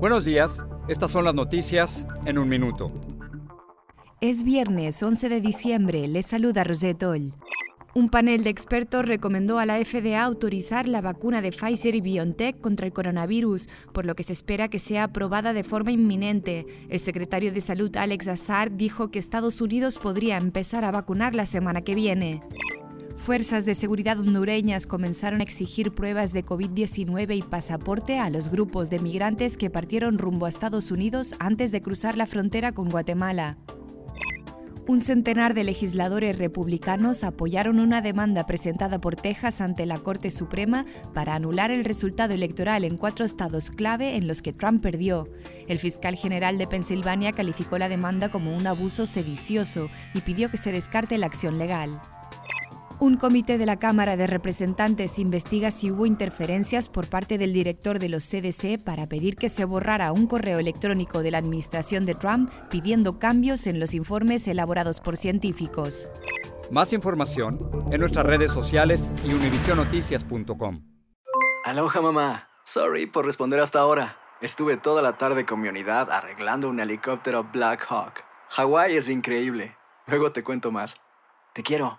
Buenos días, estas son las noticias en un minuto. Es viernes 11 de diciembre, les saluda Rosette Oll. Un panel de expertos recomendó a la FDA autorizar la vacuna de Pfizer y BioNTech contra el coronavirus, por lo que se espera que sea aprobada de forma inminente. El secretario de Salud Alex Azar dijo que Estados Unidos podría empezar a vacunar la semana que viene. Fuerzas de seguridad hondureñas comenzaron a exigir pruebas de COVID-19 y pasaporte a los grupos de migrantes que partieron rumbo a Estados Unidos antes de cruzar la frontera con Guatemala. Un centenar de legisladores republicanos apoyaron una demanda presentada por Texas ante la Corte Suprema para anular el resultado electoral en cuatro estados clave en los que Trump perdió. El fiscal general de Pensilvania calificó la demanda como un abuso sedicioso y pidió que se descarte la acción legal. Un comité de la Cámara de Representantes investiga si hubo interferencias por parte del director de los CDC para pedir que se borrara un correo electrónico de la administración de Trump pidiendo cambios en los informes elaborados por científicos. Más información en nuestras redes sociales y univisionoticias.com. Aloha mamá. Sorry por responder hasta ahora. Estuve toda la tarde con mi unidad arreglando un helicóptero Black Hawk. Hawái es increíble. Luego te cuento más. Te quiero.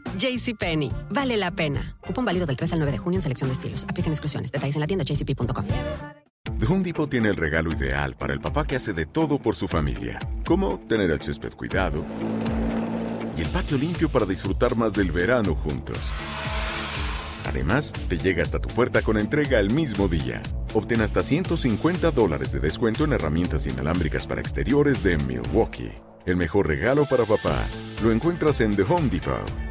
JCPenney, vale la pena. Cupón válido del 3 al 9 de junio en selección de estilos. Aplican exclusiones. Detalles en la tienda jcp.com. The Home Depot tiene el regalo ideal para el papá que hace de todo por su familia, como tener el césped cuidado y el patio limpio para disfrutar más del verano juntos. Además, te llega hasta tu puerta con entrega el mismo día. Obtén hasta 150 dólares de descuento en herramientas inalámbricas para exteriores de Milwaukee. El mejor regalo para papá lo encuentras en The Home Depot.